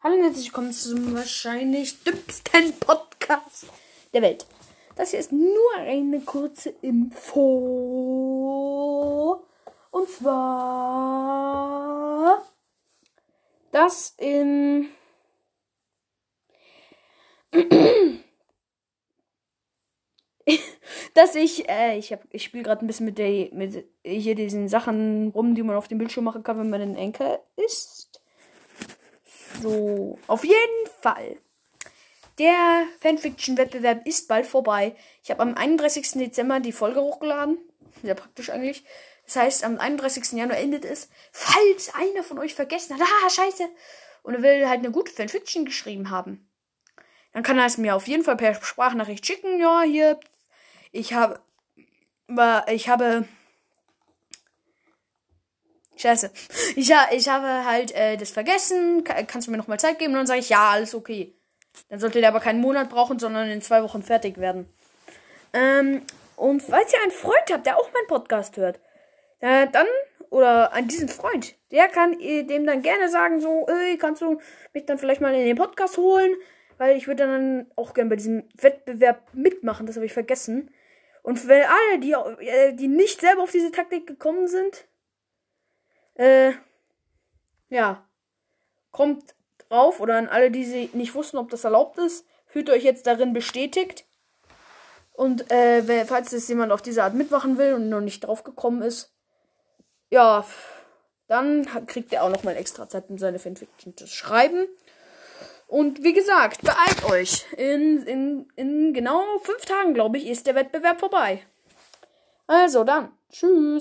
Hallo und herzlich willkommen zum wahrscheinlich dümmsten Podcast der Welt. Das hier ist nur eine kurze Info. Und zwar, dass im dass ich, äh, ich hab, ich spiele gerade ein bisschen mit der, mit hier diesen Sachen rum, die man auf dem Bildschirm machen kann, wenn man ein Enker ist. So, auf jeden Fall. Der Fanfiction-Wettbewerb ist bald vorbei. Ich habe am 31. Dezember die Folge hochgeladen. Sehr praktisch eigentlich. Das heißt, am 31. Januar endet es. Falls einer von euch vergessen hat, ah, scheiße, und er will halt eine gute Fanfiction geschrieben haben, dann kann er es mir auf jeden Fall per Sprachnachricht schicken. Ja, hier, ich habe, ich habe, scheiße, ich, ich habe halt äh, das vergessen. Kannst du mir noch mal Zeit geben? Und dann sage ich, ja, alles okay. Dann sollte der aber keinen Monat brauchen, sondern in zwei Wochen fertig werden. Ähm, und falls ihr einen Freund habt, der auch meinen Podcast hört, äh, dann, oder an diesen Freund, der kann dem dann gerne sagen, so, ey, kannst du mich dann vielleicht mal in den Podcast holen? Weil ich würde dann auch gerne bei diesem Wettbewerb mitmachen, das habe ich vergessen. Und wenn alle, die, äh, die nicht selber auf diese Taktik gekommen sind, äh, ja, kommt drauf oder an alle, die sie nicht wussten, ob das erlaubt ist, fühlt euch jetzt darin bestätigt. Und äh, falls es jemand auf diese Art mitmachen will und noch nicht drauf gekommen ist, ja, dann kriegt er auch noch mal extra Zeit, um seine Fanfiction zu schreiben. Und wie gesagt, beeilt euch. In, in, in genau fünf Tagen, glaube ich, ist der Wettbewerb vorbei. Also dann, tschüss.